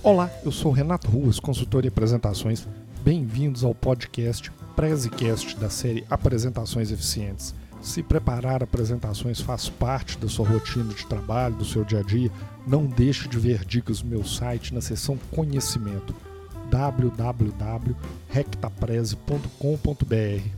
Olá, eu sou Renato Ruas, consultor em apresentações. Bem-vindos ao podcast Prezecast da série Apresentações Eficientes. Se preparar apresentações faz parte da sua rotina de trabalho, do seu dia a dia, não deixe de ver dicas no meu site na seção Conhecimento www.rectapreze.com.br.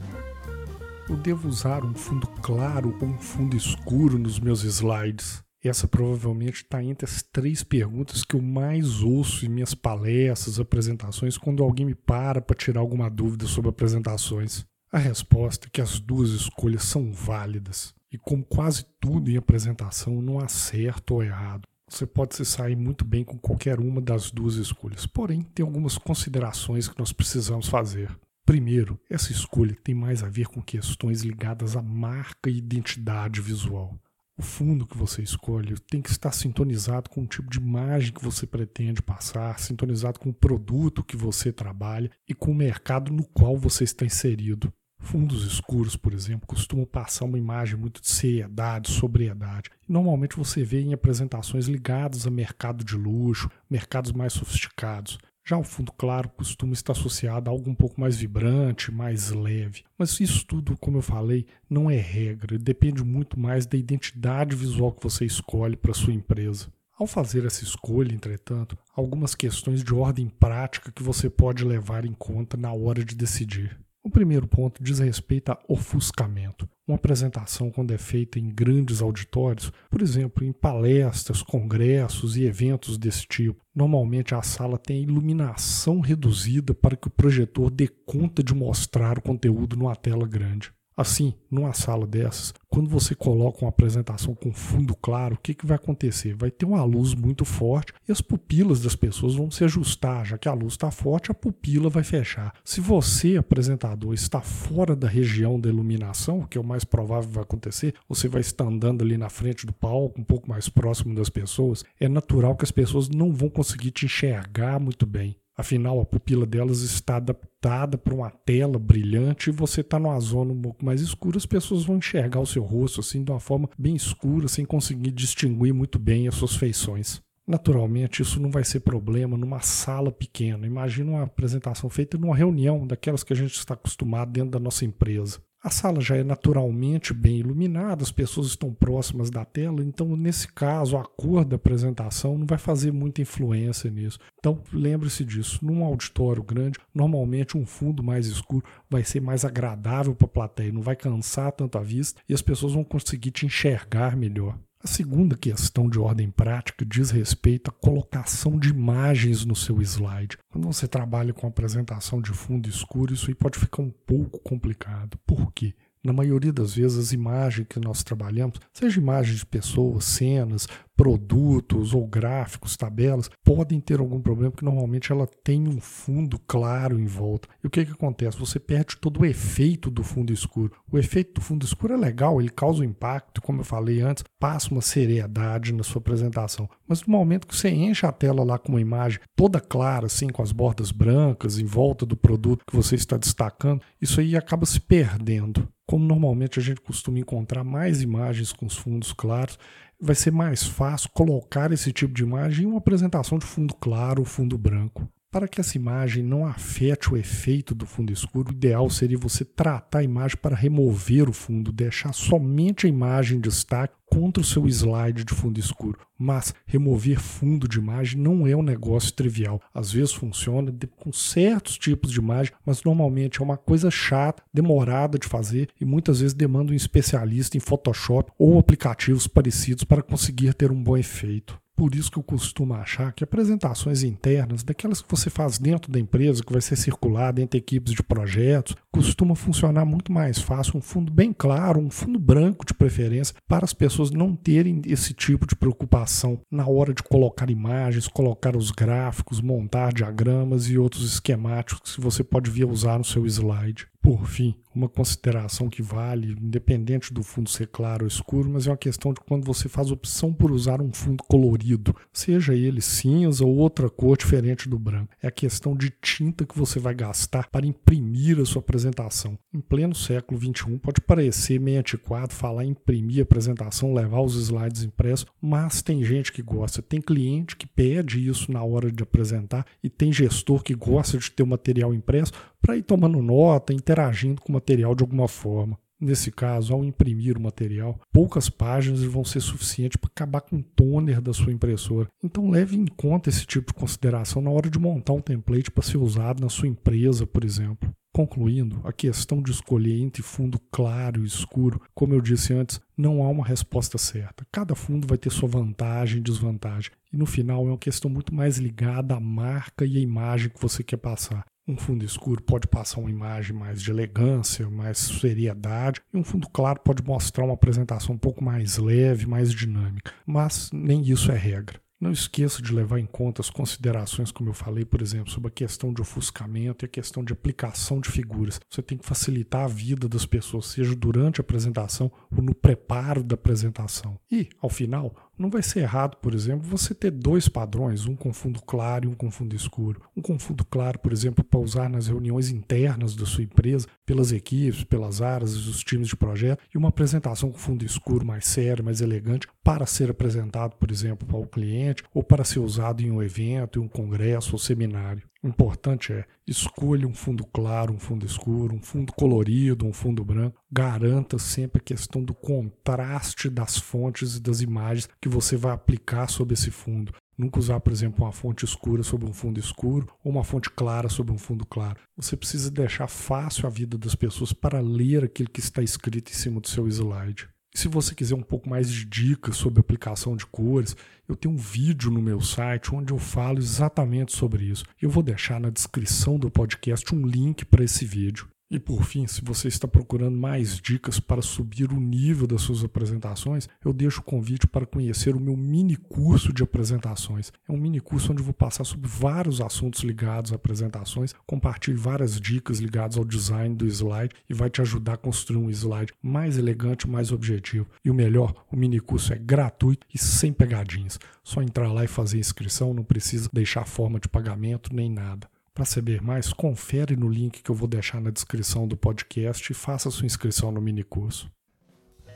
Eu devo usar um fundo claro ou um fundo escuro nos meus slides? Essa provavelmente está entre as três perguntas que eu mais ouço em minhas palestras, apresentações, quando alguém me para para tirar alguma dúvida sobre apresentações. A resposta é que as duas escolhas são válidas. E como quase tudo em apresentação, não há certo ou errado. Você pode se sair muito bem com qualquer uma das duas escolhas. Porém, tem algumas considerações que nós precisamos fazer. Primeiro, essa escolha tem mais a ver com questões ligadas à marca e identidade visual. O fundo que você escolhe tem que estar sintonizado com o tipo de imagem que você pretende passar, sintonizado com o produto que você trabalha e com o mercado no qual você está inserido. Fundos escuros, por exemplo, costumam passar uma imagem muito de seriedade, sobriedade. Normalmente você vê em apresentações ligadas a mercado de luxo, mercados mais sofisticados. Já o fundo claro costuma estar associado a algo um pouco mais vibrante, mais leve. Mas isso tudo, como eu falei, não é regra, depende muito mais da identidade visual que você escolhe para sua empresa. Ao fazer essa escolha, entretanto, algumas questões de ordem prática que você pode levar em conta na hora de decidir. O primeiro ponto diz respeito a ofuscamento. Uma apresentação, quando é feita em grandes auditórios, por exemplo, em palestras, congressos e eventos desse tipo, normalmente a sala tem iluminação reduzida para que o projetor dê conta de mostrar o conteúdo numa tela grande. Assim, numa sala dessas, quando você coloca uma apresentação com fundo claro, o que, que vai acontecer? Vai ter uma luz muito forte e as pupilas das pessoas vão se ajustar. Já que a luz está forte, a pupila vai fechar. Se você, apresentador, está fora da região da iluminação, o que é o mais provável vai acontecer, você vai estar andando ali na frente do palco, um pouco mais próximo das pessoas, é natural que as pessoas não vão conseguir te enxergar muito bem. Afinal, a pupila delas está adaptada para uma tela brilhante e você está numa zona um pouco mais escura, as pessoas vão enxergar o seu rosto assim de uma forma bem escura, sem conseguir distinguir muito bem as suas feições. Naturalmente, isso não vai ser problema numa sala pequena. Imagina uma apresentação feita numa reunião daquelas que a gente está acostumado dentro da nossa empresa. A sala já é naturalmente bem iluminada, as pessoas estão próximas da tela, então nesse caso a cor da apresentação não vai fazer muita influência nisso. Então lembre-se disso, num auditório grande, normalmente um fundo mais escuro vai ser mais agradável para a plateia, não vai cansar tanto a vista e as pessoas vão conseguir te enxergar melhor. A segunda questão de ordem prática diz respeito à colocação de imagens no seu slide. Quando você trabalha com apresentação de fundo escuro, isso aí pode ficar um pouco complicado. Por quê? Na maioria das vezes, as imagens que nós trabalhamos, seja imagens de pessoas, cenas, produtos ou gráficos, tabelas, podem ter algum problema, porque normalmente ela tem um fundo claro em volta. E o que, que acontece? Você perde todo o efeito do fundo escuro. O efeito do fundo escuro é legal, ele causa um impacto, como eu falei antes, passa uma seriedade na sua apresentação. Mas no momento que você enche a tela lá com uma imagem toda clara, assim, com as bordas brancas em volta do produto que você está destacando, isso aí acaba se perdendo. Como normalmente a gente costuma encontrar mais imagens com os fundos claros, vai ser mais fácil colocar esse tipo de imagem em uma apresentação de fundo claro fundo branco. Para que essa imagem não afete o efeito do fundo escuro, o ideal seria você tratar a imagem para remover o fundo, deixar somente a imagem em destaque contra o seu slide de fundo escuro. Mas remover fundo de imagem não é um negócio trivial. Às vezes funciona com certos tipos de imagem, mas normalmente é uma coisa chata, demorada de fazer e muitas vezes demanda um especialista em Photoshop ou aplicativos parecidos para conseguir ter um bom efeito. Por isso que eu costumo achar que apresentações internas, daquelas que você faz dentro da empresa, que vai ser circulada entre equipes de projetos, costuma funcionar muito mais fácil. Um fundo bem claro, um fundo branco de preferência, para as pessoas não terem esse tipo de preocupação na hora de colocar imagens, colocar os gráficos, montar diagramas e outros esquemáticos que você pode vir usar no seu slide. Por fim, uma consideração que vale, independente do fundo ser claro ou escuro, mas é uma questão de quando você faz opção por usar um fundo colorido, seja ele cinza ou outra cor diferente do branco. É a questão de tinta que você vai gastar para imprimir a sua apresentação. Em pleno século XXI, pode parecer meio antiquado falar em imprimir a apresentação, levar os slides impressos, mas tem gente que gosta, tem cliente que pede isso na hora de apresentar e tem gestor que gosta de ter o material impresso para ir tomando nota, interagindo com o material de alguma forma. Nesse caso, ao imprimir o material, poucas páginas vão ser suficientes para acabar com o toner da sua impressora. Então leve em conta esse tipo de consideração na hora de montar um template para ser usado na sua empresa, por exemplo. Concluindo, a questão de escolher entre fundo claro e escuro, como eu disse antes, não há uma resposta certa. Cada fundo vai ter sua vantagem e desvantagem. E no final é uma questão muito mais ligada à marca e à imagem que você quer passar. Um fundo escuro pode passar uma imagem mais de elegância, mais seriedade, e um fundo claro pode mostrar uma apresentação um pouco mais leve, mais dinâmica. Mas nem isso é regra. Não esqueça de levar em conta as considerações, como eu falei, por exemplo, sobre a questão de ofuscamento e a questão de aplicação de figuras. Você tem que facilitar a vida das pessoas, seja durante a apresentação ou no preparo da apresentação. E, ao final, não vai ser errado, por exemplo, você ter dois padrões, um com fundo claro e um com fundo escuro. Um com fundo claro, por exemplo, para usar nas reuniões internas da sua empresa, pelas equipes, pelas áreas, os times de projeto, e uma apresentação com fundo escuro mais sério, mais elegante, para ser apresentado, por exemplo, para o cliente ou para ser usado em um evento, em um congresso ou seminário. O importante é escolha um fundo claro, um fundo escuro, um fundo colorido, um fundo branco. Garanta sempre a questão do contraste das fontes e das imagens que você vai aplicar sobre esse fundo. Nunca usar, por exemplo, uma fonte escura sobre um fundo escuro ou uma fonte clara sobre um fundo claro. Você precisa deixar fácil a vida das pessoas para ler aquilo que está escrito em cima do seu slide. Se você quiser um pouco mais de dicas sobre aplicação de cores, eu tenho um vídeo no meu site onde eu falo exatamente sobre isso. Eu vou deixar na descrição do podcast um link para esse vídeo. E por fim, se você está procurando mais dicas para subir o nível das suas apresentações, eu deixo o convite para conhecer o meu mini curso de apresentações. É um mini curso onde eu vou passar sobre vários assuntos ligados a apresentações, compartilho várias dicas ligadas ao design do slide e vai te ajudar a construir um slide mais elegante, mais objetivo. E o melhor, o mini curso é gratuito e sem pegadinhas. Só entrar lá e fazer inscrição, não precisa deixar forma de pagamento nem nada. Para saber mais, confere no link que eu vou deixar na descrição do podcast e faça sua inscrição no mini curso.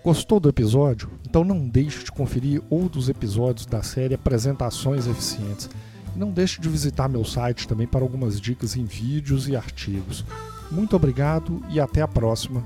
Gostou do episódio? Então não deixe de conferir outros episódios da série Apresentações Eficientes. E não deixe de visitar meu site também para algumas dicas em vídeos e artigos. Muito obrigado e até a próxima.